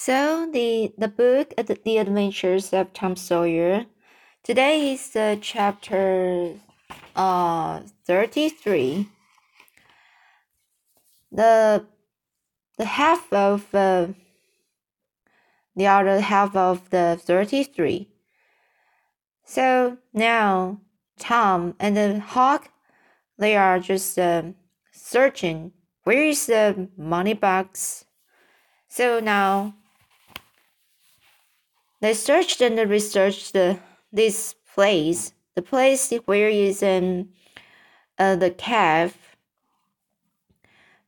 So the the book uh, the, the Adventures of Tom Sawyer. Today is uh, chapter uh 33. The the half of uh, the other half of the 33. So now Tom and the Huck they are just uh, searching where is the money box. So now they searched and researched the, this place, the place where is in uh, the cave,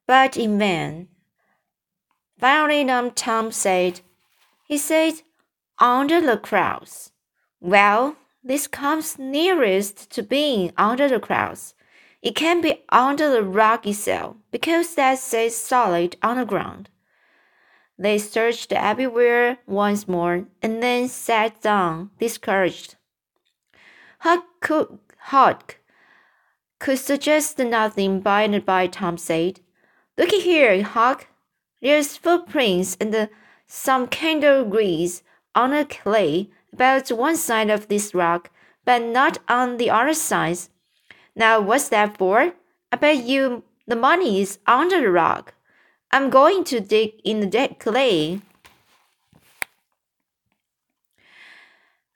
but in vain. Finally, um, Tom said, he said, under the crowds. Well, this comes nearest to being under the crowds. It can be under the rock itself, because that says solid on the ground. They searched everywhere once more and then sat down discouraged. Huck could, Huck could suggest nothing by and by Tom said, Looky here, Huck. There's footprints and some candle grease on the clay about one side of this rock, but not on the other side. Now what's that for? I bet you the money is under the rock. I'm going to dig in the dead clay.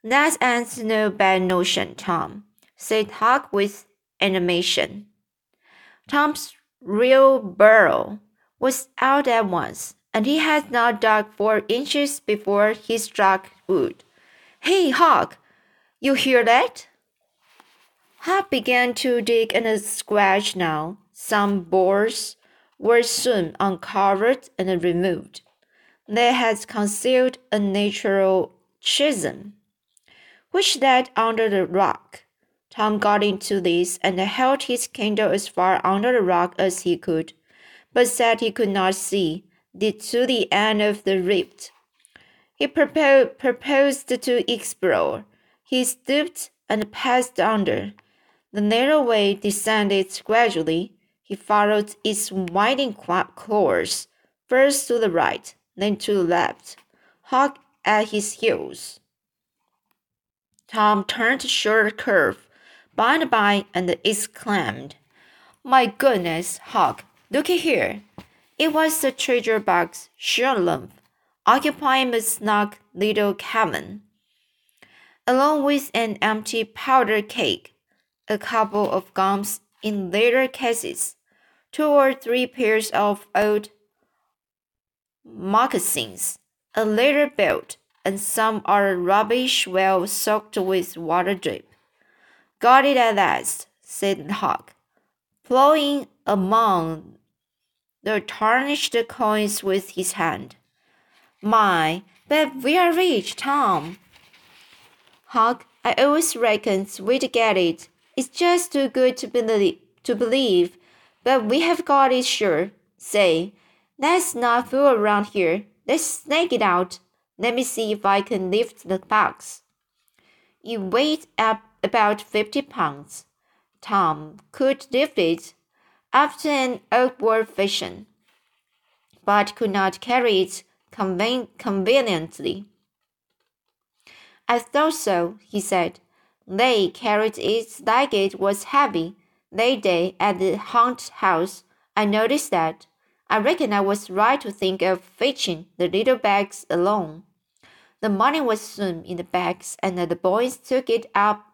That's ain't no bad notion, Tom, said Huck with animation. Tom's real Barlow was out at once, and he had not dug four inches before he struck wood. Hey, Huck, you hear that? Huck began to dig and scratch now. Some boards were soon uncovered and removed. They had concealed a natural chism, which lay under the rock. Tom got into this and held his candle as far under the rock as he could, but said he could not see to the end of the rift. He propo proposed to explore. He stooped and passed under. The narrow way descended gradually he followed its winding course, first to the right, then to the left, Huck at his heels. Tom turned a short curve by and by and exclaimed, My goodness, Huck, looky here. It was the treasure box, sure enough, occupying a snug little cabin, along with an empty powder keg, a couple of gums in later cases, two or three pairs of old moccasins, a leather belt, and some other rubbish well soaked with water drip. Got it at last, said Huck, plowing among the tarnished coins with his hand. My, but we are rich, Tom. Huck, I always reckoned we'd get it. It's just too good to believe, to believe, but we have got it sure. Say, let's not fool around here. Let's snake it out. Let me see if I can lift the box. It weighed up about fifty pounds. Tom could lift it after an awkward fashion, but could not carry it conven conveniently. I thought so, he said. They carried it like it was heavy. That day at the Hunt house, I noticed that. I reckon I was right to think of fetching the little bags alone. The money was soon in the bags, and the boys took it up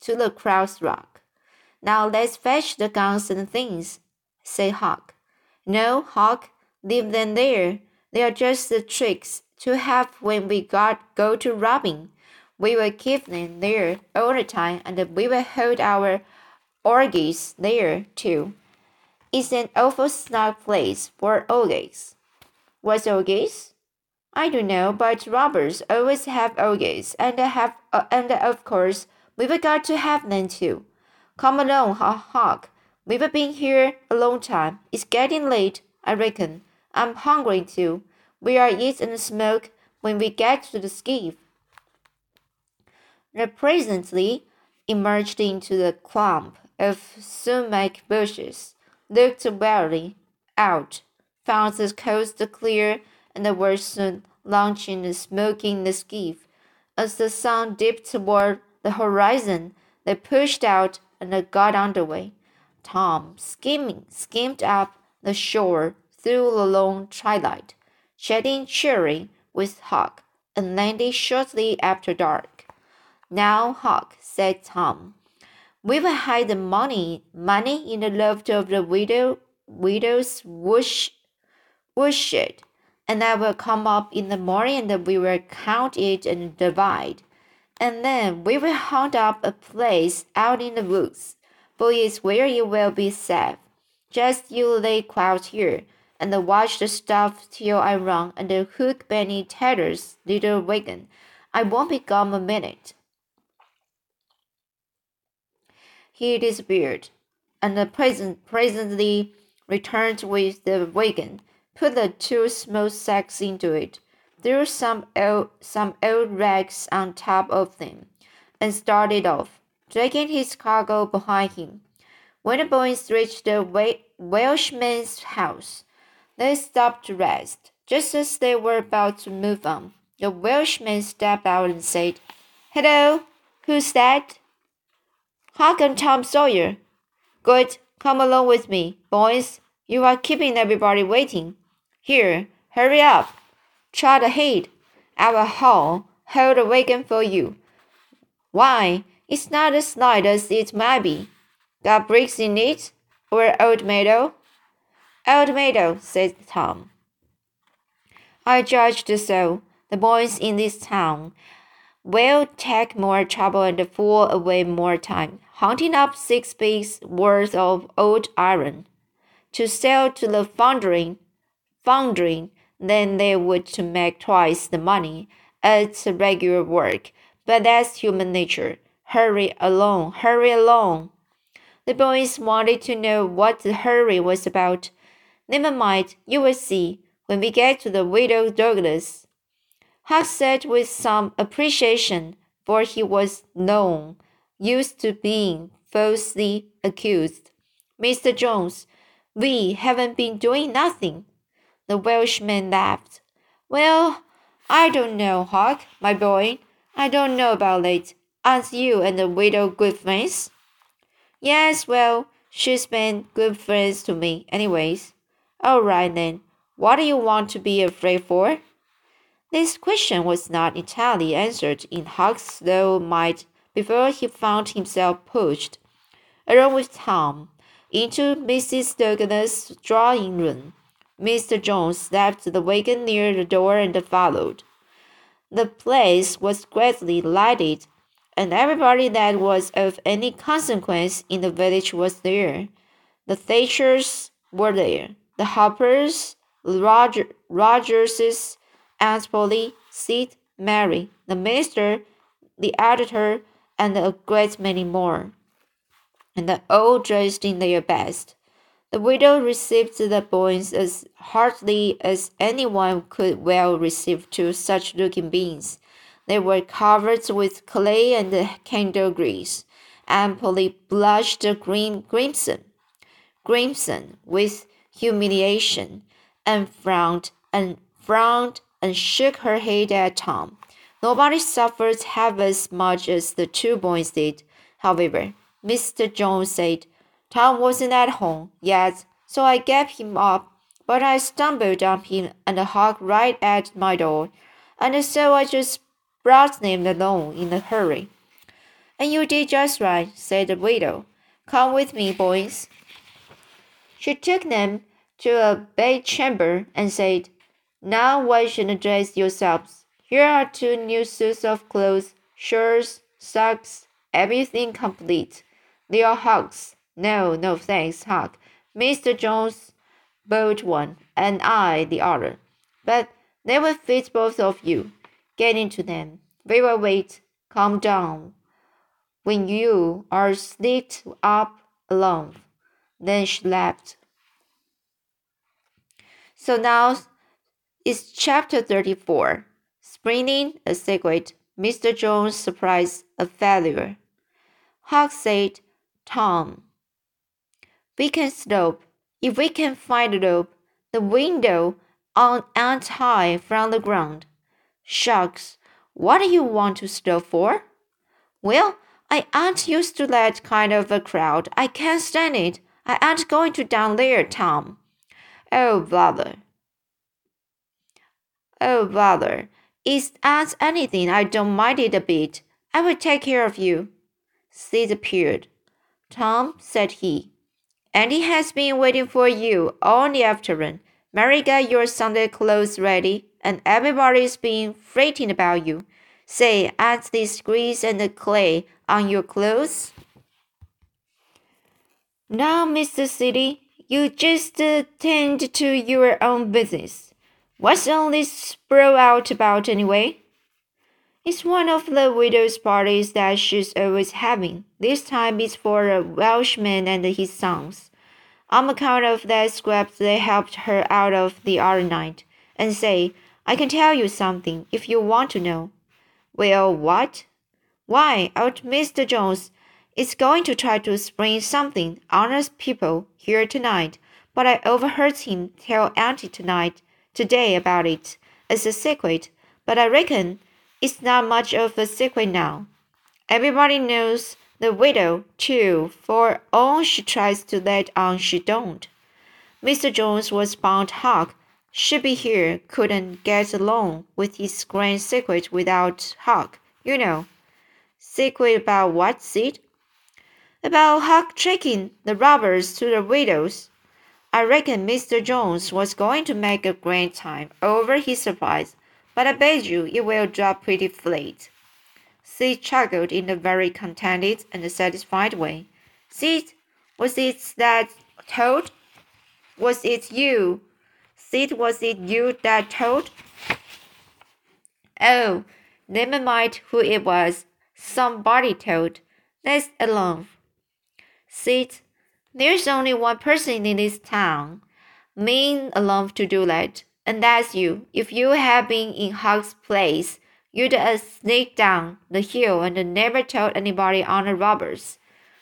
to the Crow's Rock. Now let's fetch the guns and things, said Huck. No, Huck, leave them there. They are just the tricks to have when we got go to robbing. We will keep them there all the time, and we will hold our orgies there too. It's an awful snug place for orgies. What's orgies? I don't know, but robbers always have orgies, and have, uh, and of course we've got to have them too. Come along, Huck. We've been here a long time. It's getting late, I reckon. I'm hungry too. We are eat and smoke when we get to the skiff. They presently emerged into the clump of sumac bushes, looked wearily out, found the coast clear, and were soon launching and smoking the skiff. As the sun dipped toward the horizon, they pushed out and got under way. Tom, skimming, skimmed up the shore through the long twilight, chatting cheery with Huck, and landed shortly after dark. Now, Huck, said Tom, we've hid the money, money in the loft of the widow, widow's woosh, woodshed, and I will come up in the morning and we will count it and divide. And then we will hunt up a place out in the woods, for it's where you will be safe. Just you lay quiet here and watch the stuff till I run and hook Benny Taylor's little wagon. I won't be gone a minute. He disappeared, and the present presently returned with the wagon, put the two small sacks into it, threw some old, some old rags on top of them, and started off, dragging his cargo behind him. When the boys reached the Welshman's house, they stopped to rest. Just as they were about to move on, the Welshman stepped out and said, Hello, who's that? Huck and Tom Sawyer. Good, come along with me, boys. You are keeping everybody waiting. Here, hurry up. Trot ahead. I will haul, hold the wagon for you. Why, it's not as light as it might be. Got bricks in it? Or old metal? Old metal, said Tom. I judged so. The boys in this town will take more trouble and fool away more time hunting up six weeks' worth of old iron to sell to the foundry, foundry than they would to make twice the money at regular work. But that's human nature. Hurry along, hurry along. The boys wanted to know what the hurry was about. Never mind, you will see when we get to the widow Douglas. Huck said with some appreciation, for he was known, used to being falsely accused. Mr. Jones, we haven't been doing nothing. The Welshman laughed. Well, I don't know, Huck, my boy. I don't know about it. Aren't you and the widow good friends? Yes, well, she's been good friends to me, anyways. All right then. What do you want to be afraid for? This question was not entirely answered in Huck's slow mind before he found himself pushed, along with Tom, into Mrs. Douglas' drawing room. Mr. Jones left the wagon near the door and followed. The place was greatly lighted, and everybody that was of any consequence in the village was there. The Thatchers were there, the Harpers, Roger, Rogerses, Aunt Polly, Sid, Mary, the minister, the editor, and a great many more. And all dressed in their best. The widow received the boys as heartily as anyone could well receive two such looking beings. They were covered with clay and candle grease, and Polly blushed green crimson, crimson with humiliation, and frowned and frowned and shook her head at Tom. Nobody suffered half as much as the two boys did. However, Mr. Jones said Tom wasn't at home yet, so I gave him up. But I stumbled on him and Huck right at my door, and so I just brought them along in a hurry. And you did just right, said the widow. Come with me, boys. She took them to a bedchamber and said, now wash and dress yourselves. Here are two new suits of clothes, shirts, socks, everything complete. They are Huck's. No, no thanks, Huck. Mr. Jones bought one, and I the other. But they will fit both of you. Get into them. We will wait. Calm down. When you are slipped up alone. Then she left. So now it's chapter 34. Springing a secret, Mr. Jones' surprised a failure. Huck said, Tom, we can slope. If we can find a rope, the window on and high from the ground. Shucks, what do you want to steal for? Well, I aren't used to that kind of a crowd. I can't stand it. I aren't going to down there, Tom. Oh, bother. Oh, bother. Is as anything? I don't mind it a bit. I will take care of you. Sid appeared. Tom, said he, Auntie has been waiting for you all the afternoon. Mary got your Sunday clothes ready, and everybody's been fretting about you. Say, add this grease and the clay on your clothes. Now, Mr. Siddy, you just tend to your own business. What's all this sprawl out about anyway? It's one of the widow's parties that she's always having. This time it's for a Welshman and his sons. On account of that scrap they helped her out of the other night. And say, I can tell you something if you want to know. Well, what? Why, old Mr. Jones is going to try to spring something on us people here tonight, but I overheard him tell Auntie tonight, today about it. It's a secret, but I reckon it's not much of a secret now. Everybody knows the widow, too, for all she tries to let on she don't. Mr. Jones was bound Huck should be here, couldn't get along with his grand secret without Huck, you know. Secret about what, Sid? About Huck taking the robbers to the widows. I reckon Mr. Jones was going to make a grand time over his surprise, but I bet you it will drop pretty flat. Sid chuckled in a very contented and satisfied way. Sid, was it that toad? Was it you? Sid, was it you that told? Oh, never mind who it was. Somebody told. Let's alone. Sid, there's only one person in this town mean enough to do that, and that's you. If you had been in Huck's place, you'd uh, have sneaked down the hill and never told anybody on the robbers.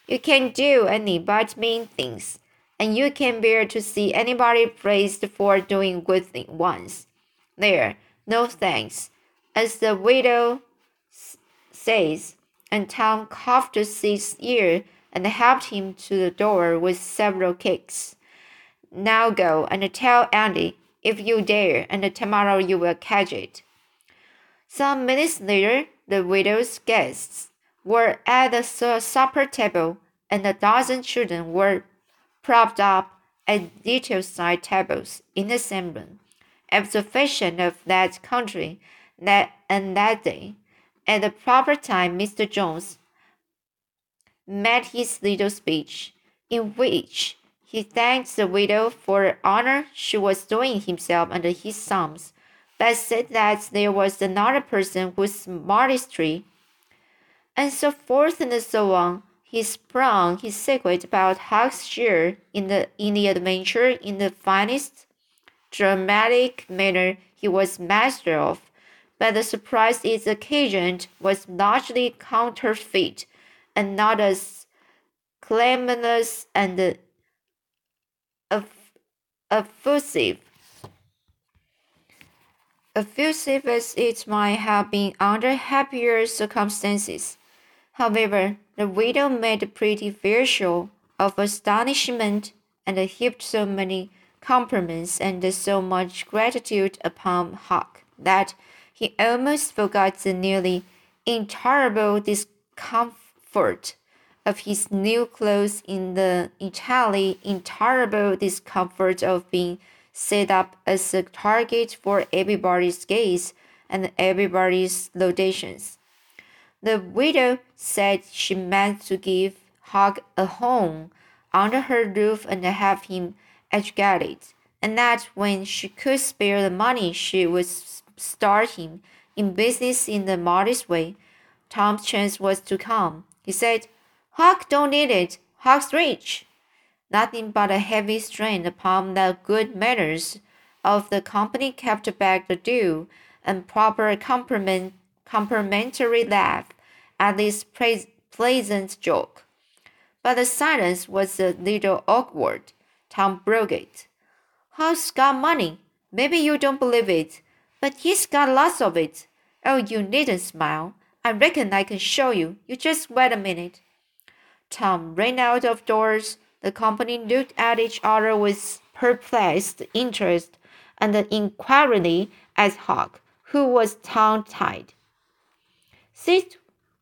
You can't do any but mean things, and you can't bear to see anybody praised for doing good things once. There, no thanks, as the widow says, and Tom coughed Sid's ear and helped him to the door with several kicks. Now go and tell Auntie if you dare, and tomorrow you will catch it. Some minutes later, the widow's guests were at the supper table, and a dozen children were propped up at little side tables in the same room. Fashion of that country that and that day, at the proper time, Mr. Jones made his little speech, in which he thanked the widow for the honor she was doing himself and his sons, but said that there was another person whose modesty, and so forth and so on. He sprung his secret about Huck's share in the in the adventure in the finest dramatic manner he was master of, but the surprise it occasioned was largely counterfeit and not as clamorous and effusive. Effusive as it might have been under happier circumstances. However, the widow made a pretty fair show of astonishment and heaped so many compliments and so much gratitude upon Huck that he almost forgot the nearly intolerable discomfort discomfort of his new clothes in the entirely intolerable discomfort of being set up as a target for everybody's gaze and everybody's laudations. The widow said she meant to give Huck a home under her roof and have him educated, and that when she could spare the money, she would start him in business in the modest way. Tom's chance was to come. He said, Huck don't need it. Huck's rich. Nothing but a heavy strain upon the good manners of the company kept back the due and proper compliment, complimentary laugh at this pleasant joke. But the silence was a little awkward. Tom broke it. Huck's got money. Maybe you don't believe it, but he's got lots of it. Oh, you needn't smile. I reckon I can show you. You just wait a minute. Tom ran out of doors. The company looked at each other with perplexed interest and inquiringly at Huck, who was tongue tied. See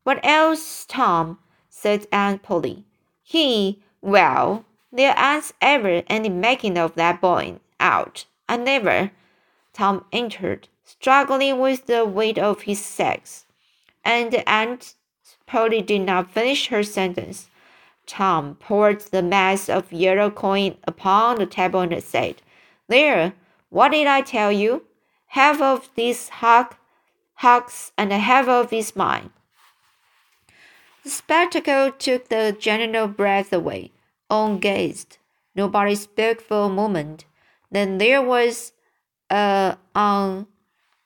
what else, Tom? said Aunt Polly. He, well, there ain't ever any making of that boy out. I never. Tom entered, struggling with the weight of his sex, and Aunt Polly did not finish her sentence. Tom poured the mass of yellow coin upon the table and said, There, what did I tell you? Half of this Huck, Huck's and half of is mine. The spectacle took the general breath away. All gazed. Nobody spoke for a moment. Then there was uh, a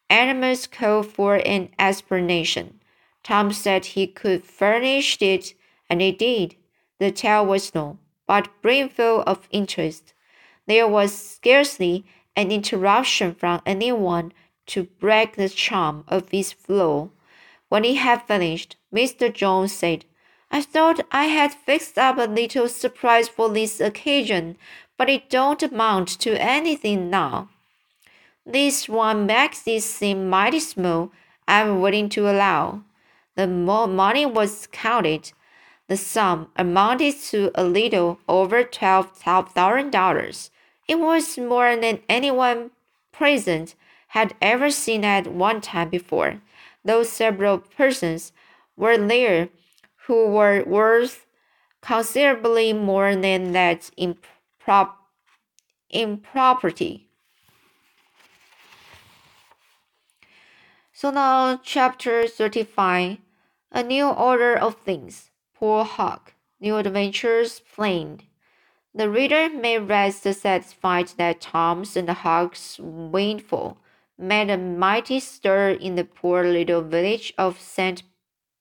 unanimous call for an explanation. Tom said he could furnish it, and he did. The tale was long, but brimful of interest. There was scarcely an interruption from anyone to break the charm of its flow. When he had finished, Mr. Jones said, I thought I had fixed up a little surprise for this occasion, but it don't amount to anything now. This one makes it seem mighty small, I'm willing to allow. The more money was counted, the sum amounted to a little over twelve thousand dollars. It was more than anyone present had ever seen at one time before though several persons were there who were worth considerably more than that in, prop, in property. So now, chapter 35 A New Order of Things. Poor Huck. New adventures planned. The reader may rest satisfied that Tom's and Huck's windfall made a mighty stir in the poor little village of St.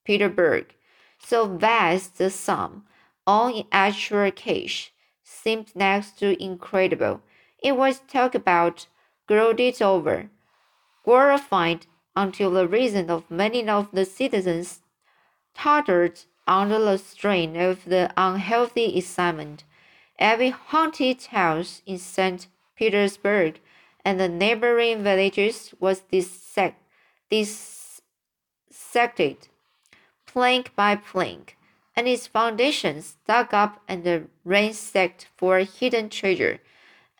Petersburg. So vast the sum, all in actual cash, seemed next to incredible. It was talked about, gloated over, glorified until the reason of many of the citizens tottered under the strain of the unhealthy excitement. Every haunted house in St. Petersburg and the neighboring villages was dissect, dissected, plank by plank, and its foundations dug up and ransacked for hidden treasure,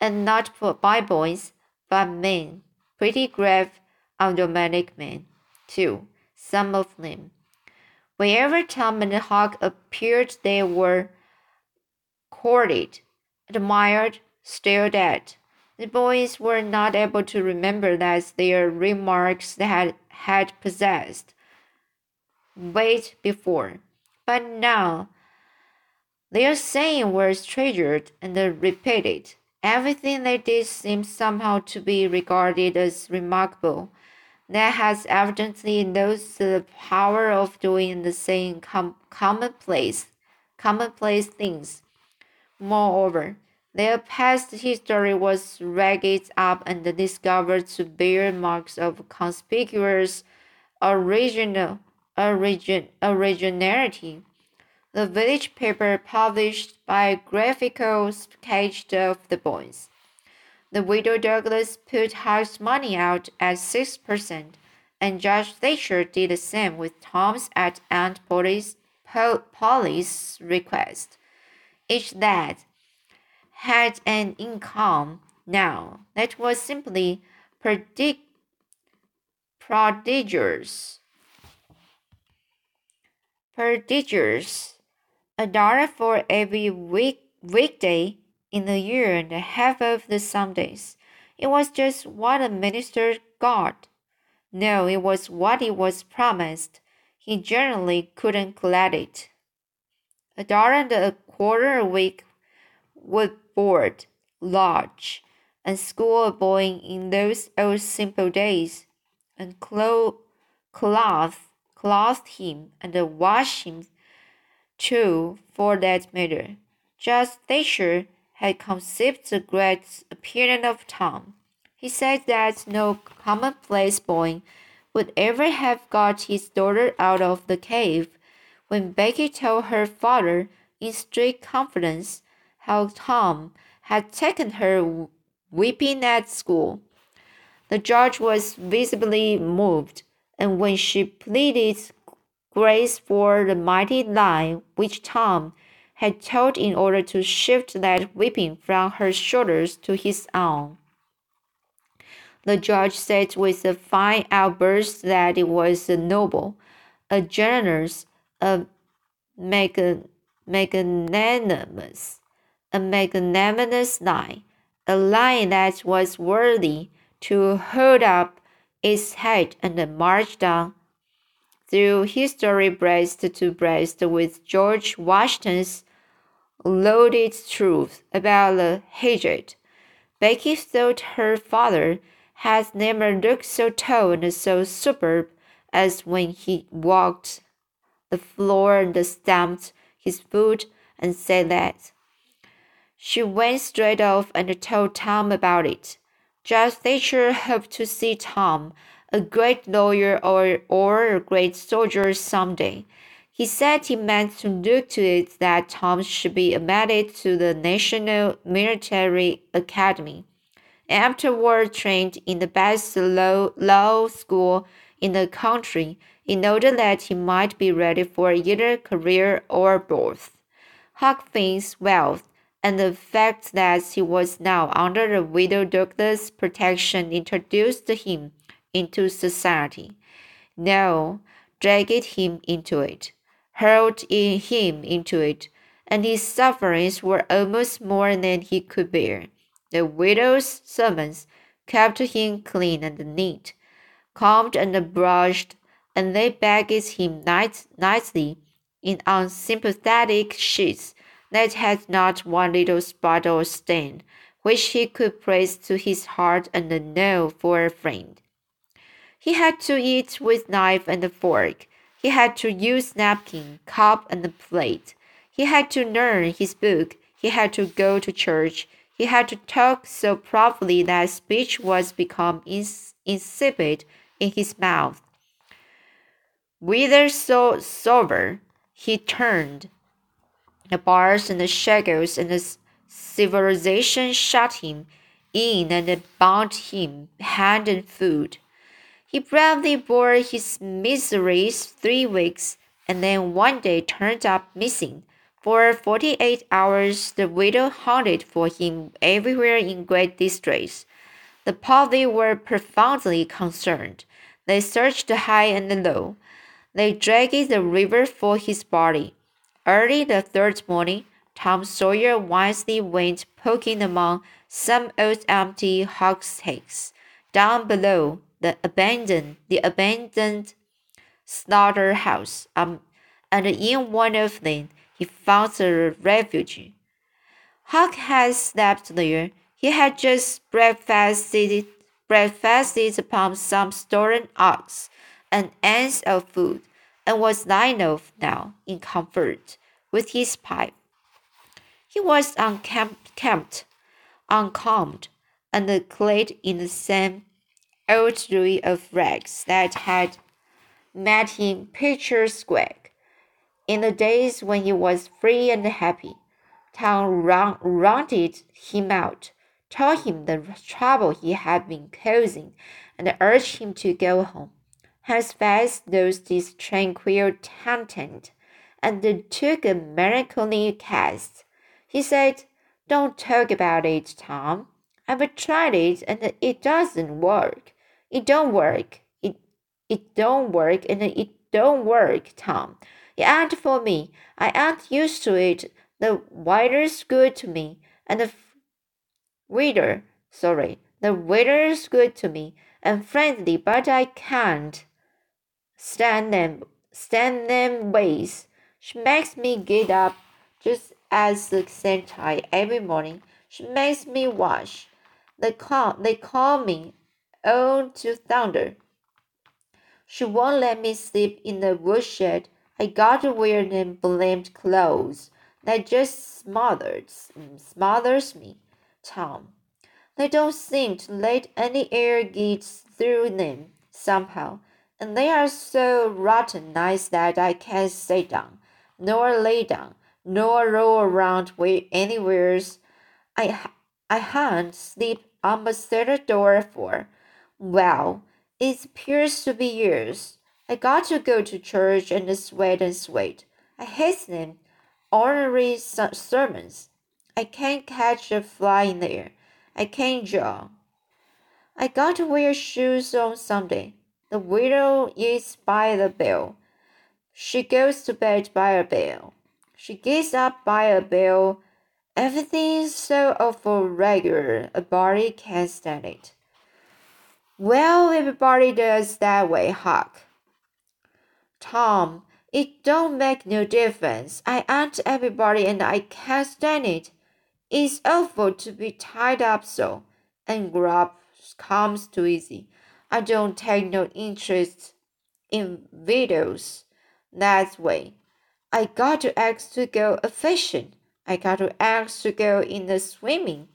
and not for by boys, but men, pretty grave, unromantic men, too, some of them. Wherever Tom and Huck appeared, they were courted, admired, stared at, the boys were not able to remember that their remarks had, had possessed weight before, but now their saying was treasured and repeated. Everything they did seemed somehow to be regarded as remarkable. That has evidently lost the power of doing the same com commonplace, commonplace things. Moreover, their past history was ragged up and discovered to bear marks of conspicuous original, origin, originality. The village paper published biographical sketch of the boys. The widow Douglas put house money out at six per cent, and Judge Thatcher did the same with Tom's at Aunt Polly's, Polly's request. Each that had an income now that was simply prodigious. Prodigious. A dollar for every week weekday in the year and a half of the Sundays. It was just what the minister got. No, it was what he was promised. He generally couldn't collect it. A dollar and a quarter a week would board, lodge, and school a boy in those old simple days, and clothe, clothe, clothe him and wash him too, for that matter. Judge Thatcher had conceived the great opinion of Tom. He said that no commonplace boy would ever have got his daughter out of the cave when Becky told her father in strict confidence how Tom had taken her whipping at school. The judge was visibly moved, and when she pleaded grace for the mighty lie which Tom had told in order to shift that whipping from her shoulders to his own, the judge said with a fine outburst that it was a noble, a generous, a magnanimous, a magnanimous lie, a lie that was worthy to hold up its head and march down through history breast to breast with George Washington's loaded truth about the hatred. Becky thought her father has never looked so tall and so superb as when he walked the floor and stamped his foot and said that. She went straight off and told Tom about it. Judge Thatcher hoped to see Tom, a great lawyer or, or a great soldier someday. He said he meant to look to it that Tom should be admitted to the National Military Academy and afterward trained in the best law, law school in the country in order that he might be ready for either career or both. Huck Finn's wealth and the fact that he was now under the widow Douglas' protection introduced him into society. Now dragged him into it, hurled in him into it, and his sufferings were almost more than he could bear. The widow's servants kept him clean and neat, combed and brushed, and they bagged him nice, nicely in unsympathetic sheets that had not one little spot or stain, which he could press to his heart and know for a friend. He had to eat with knife and fork. He had to use napkin, cup, and plate. He had to learn his book. He had to go to church. He had to talk so properly that speech was become ins insipid in his mouth. Whether so sober, he turned. The bars and the shackles and the civilization shut him in and bound him hand and foot. He bravely bore his miseries three weeks, and then one day turned up missing. For forty eight hours the widow hunted for him everywhere in great distress. The party were profoundly concerned. They searched high and low. They dragged the river for his body. Early the third morning, Tom Sawyer wisely went poking among some old empty hogsheads down below the abandoned the abandoned slaughterhouse. Um, and in one of them he found a refuge. Huck had slept there. He had just breakfasted, breakfasted upon some stolen ox and ends of food, and was lying off now in comfort with his pipe. He was unkempt, uncombed, and clad in the same old ruin of rags that had made him picturesque in the days when he was free and happy, Tom rounded him out, told him the trouble he had been causing, and urged him to go home. His face lost its tranquil content, and took a melancholy cast. He said, Don't talk about it, Tom. I've tried it and it doesn't work. It don't work. It it don't work and it don't work, Tom. It ain't for me. I ain't used to it. The waiter's good to me, and the waiter, sorry, the waiter's good to me and friendly, but I can't stand them, stand them ways. She makes me get up just as the same time every morning. She makes me wash. They call, they call me, oh, to thunder. She won't let me sleep in the woodshed I got to wear them blamed clothes. That just smothers, smothers me, Tom. They don't seem to let any air get through them somehow. and they are so rotten nice that I can't sit down, nor lay down, nor roll around anywheres. I I can't sleep on the cellar door for. Well, it appears to be years. I got to go to church and sweat and sweat. I hate them. Ordinary sermons. I can't catch a fly in there. I can't draw. I got to wear shoes on Sunday. The widow eats by the bell. She goes to bed by a bell. She gets up by a bell. Everything's so awful regular, a body can't stand it. Well, everybody does that way, Huck. Tom, it don't make no difference. I ain't everybody and I can't stand it. It's awful to be tied up so, and grub comes too easy. I don't take no interest in videos that way. I got to ask to go a fishing. I got to ask to go in the swimming.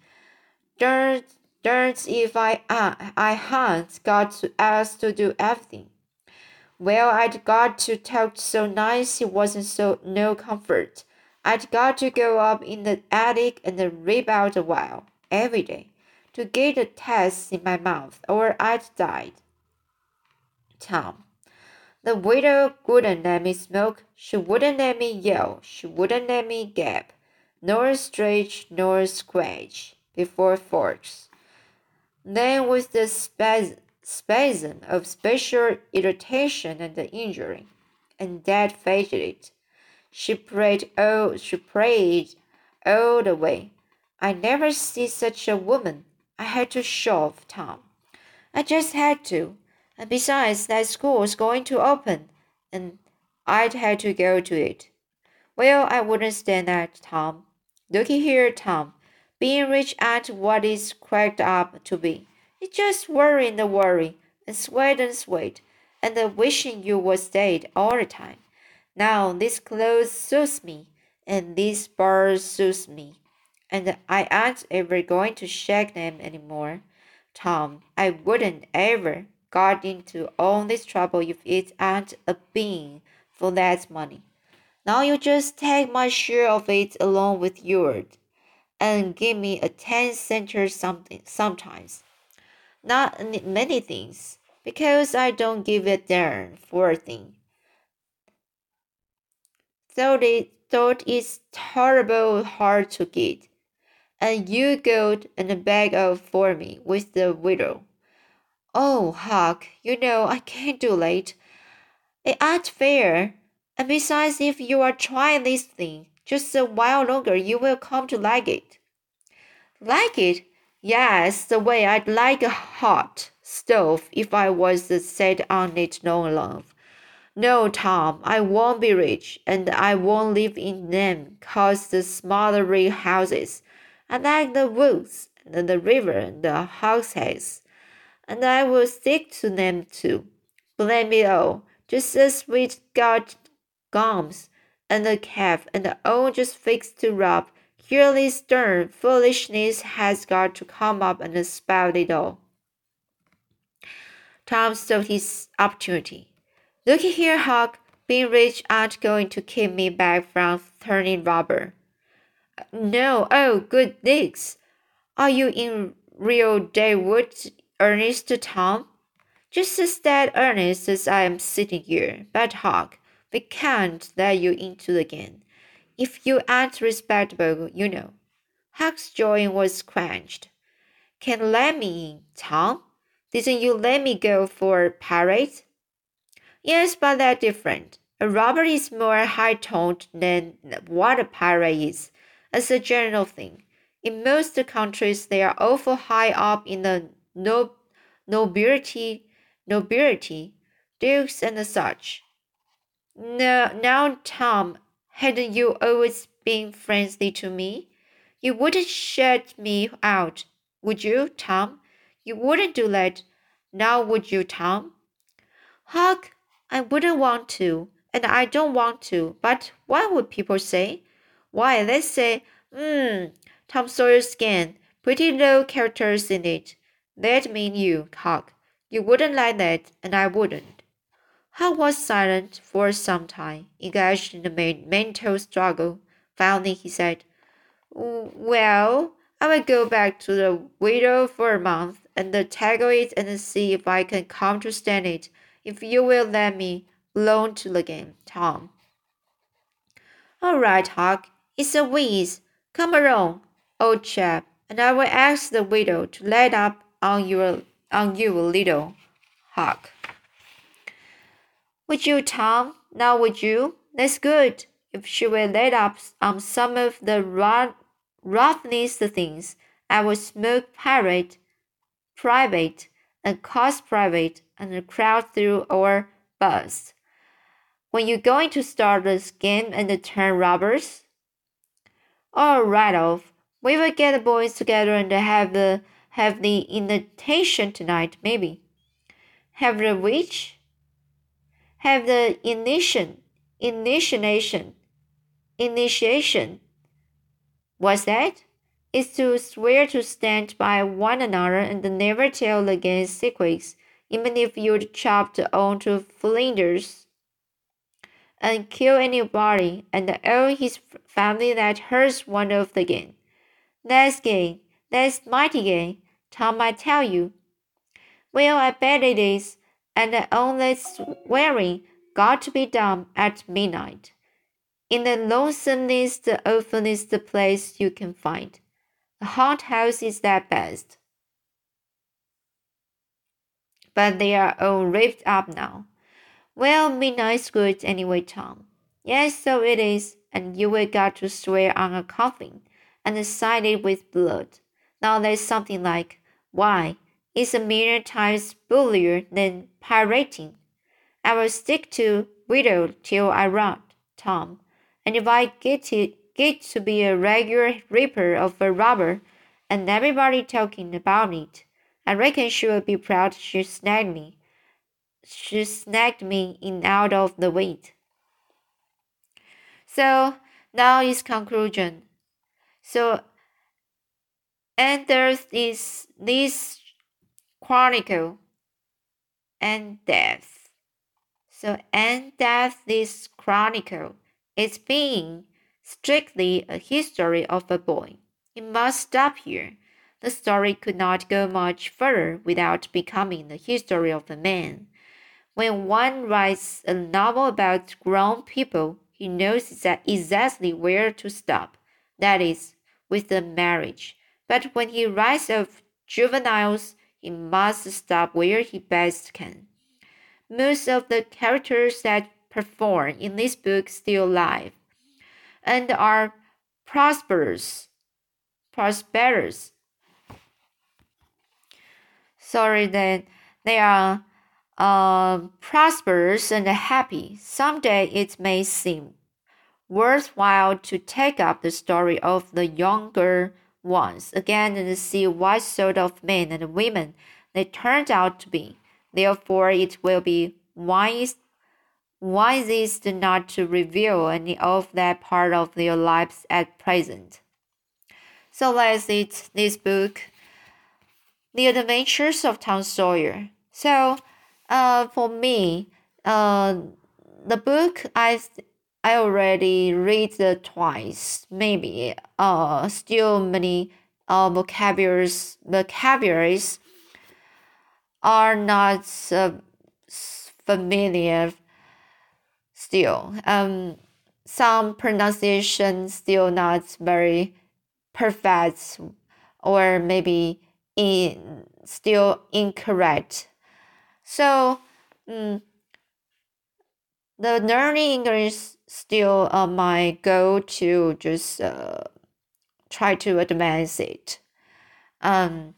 Dirt, dirt if I uh, I hadn't got to ask to do everything. Well, I'd got to talk so nice it wasn't so no comfort. I'd got to go up in the attic and rip out a while every day to get the taste in my mouth, or I'd died. Tom. The widow wouldn't let me smoke, she wouldn't let me yell, she wouldn't let me gap, nor stretch nor scratch before folks. Then with the spasm, of special irritation and injury, and that faced it. She prayed oh she prayed all the way. I never see such a woman. I had to shove Tom. I just had to. And besides, that school's going to open, and I'd had to go to it. Well, I wouldn't stand that, Tom. Looky here, Tom. Being rich ain't what it's cracked up to be. It's just worry and worry, and sweat and sweat, and the wishing you was dead all the time. Now this clothes suits me, and this bar suits me, and I ain't ever going to shake them any more. Tom, I wouldn't ever got into all this trouble if it ain't a being for that money. Now you just take my share of it along with yours, and give me a ten cent or something sometimes. Not many things, because I don't give a darn for a thing. Though they thought it's terrible hard to get and you go and beg of for me with the widow. Oh, Huck, you know I can't do late. it. It ain't fair. And besides, if you are trying this thing just a while longer, you will come to like it. Like it? Yes, the way I'd like a hot stove if I was to set on it long enough. No, Tom, I won't be rich, and I won't live in them, cause the smaller houses I like the woods and the river and the hogsheads, and I will stick to them too. Blame it all, just as we got gums and the calf and the all just fixed to rub. Purely stern foolishness has got to come up and spout it all. Tom saw his opportunity. Looky here, Huck. Being rich ain't going to keep me back from turning robber. No, oh, good Dix. Are you in real Daywood earnest, Tom? Just as dead earnest as I am sitting here, but Huck, we can't let you into the game. If you ain't respectable, you know. Huck's joy was quenched. Can let me in, Tom? Didn't you let me go for a parade? Yes, but they're different. A robber is more high toned than what a pirate is as a general thing. In most countries, they are awful high up in the no, nobility, nobility, dukes and such. No, now, Tom, hadn't you always been friendly to me? You wouldn't shut me out, would you, Tom? You wouldn't do that, now would you, Tom? Huck, I wouldn't want to, and I don't want to, but what would people say? Why, let's say, hmm, Tom Sawyer's skin, pretty low characters in it. That mean you, Huck. You wouldn't like that, and I wouldn't. Huck was silent for some time, engaged in a mental struggle. Finally, he said, Well, I will go back to the widow for a month and tackle it and see if I can come to stand it. If you will let me alone to the game, Tom. All right, Huck, it's a whiz. Come along, old chap, and I will ask the widow to let up on your on you a little, Huck. Would you, Tom? Now would you? That's good. If she will let up on some of the roughness things, I will smoke pirate, private, and cost private, and crowd through our bus. When you going to start this game and the turn robbers? All right off. We will get the boys together and have the have the invitation tonight, maybe. Have the which? Have the initiation, initiation, initiation. What's that? Is to swear to stand by one another and never tell against secrets, even if you'd chopped on to flinders and kill anybody and all his family that hurts one of the gang. That's gay. That's mighty gay. Tom, I tell you. Well, I bet it is, and only swearing got to be done at midnight. In the lonesomest, awfulest place you can find. A haunt house is that best. But they are all ripped up now. Well, midnight's good anyway, Tom. Yes, so it is, and you will got to swear on a coffin and sign it with blood. Now there's something like why, it's a million times bullier than pirating. I will stick to widow till I rot, Tom. And if I get to, get to be a regular reaper of a robber, and everybody talking about it, I reckon she will be proud she snagged me. She snagged me in out of the wheat. So now is conclusion. So and there's this this chronicle and death. So and death this chronicle is being strictly a history of a boy. It must stop here. The story could not go much further without becoming the history of a man. When one writes a novel about grown people, he knows exactly where to stop. That is, with the marriage but when he writes of juveniles, he must stop where he best can. Most of the characters that perform in this book still live and are prosperous. Prosperous. Sorry that they are uh, prosperous and happy. Someday it may seem worthwhile to take up the story of the younger once again and see what sort of men and women they turned out to be. Therefore, it will be wise wisest not to reveal any of that part of their lives at present. So let's read this book, The Adventures of Tom Sawyer. So, uh, for me, uh, the book I I already read it twice, maybe. Uh, still many uh, vocabularies vocabularies are not uh, familiar. Still, um, some pronunciation still not very perfect, or maybe in still incorrect. So, um, the learning English still uh, my goal to just uh, try to advance it. Um,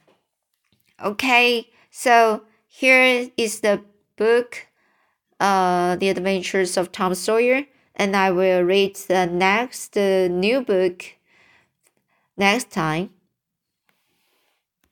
okay, so here is the book, uh, The Adventures of Tom Sawyer, and I will read the next uh, new book next time.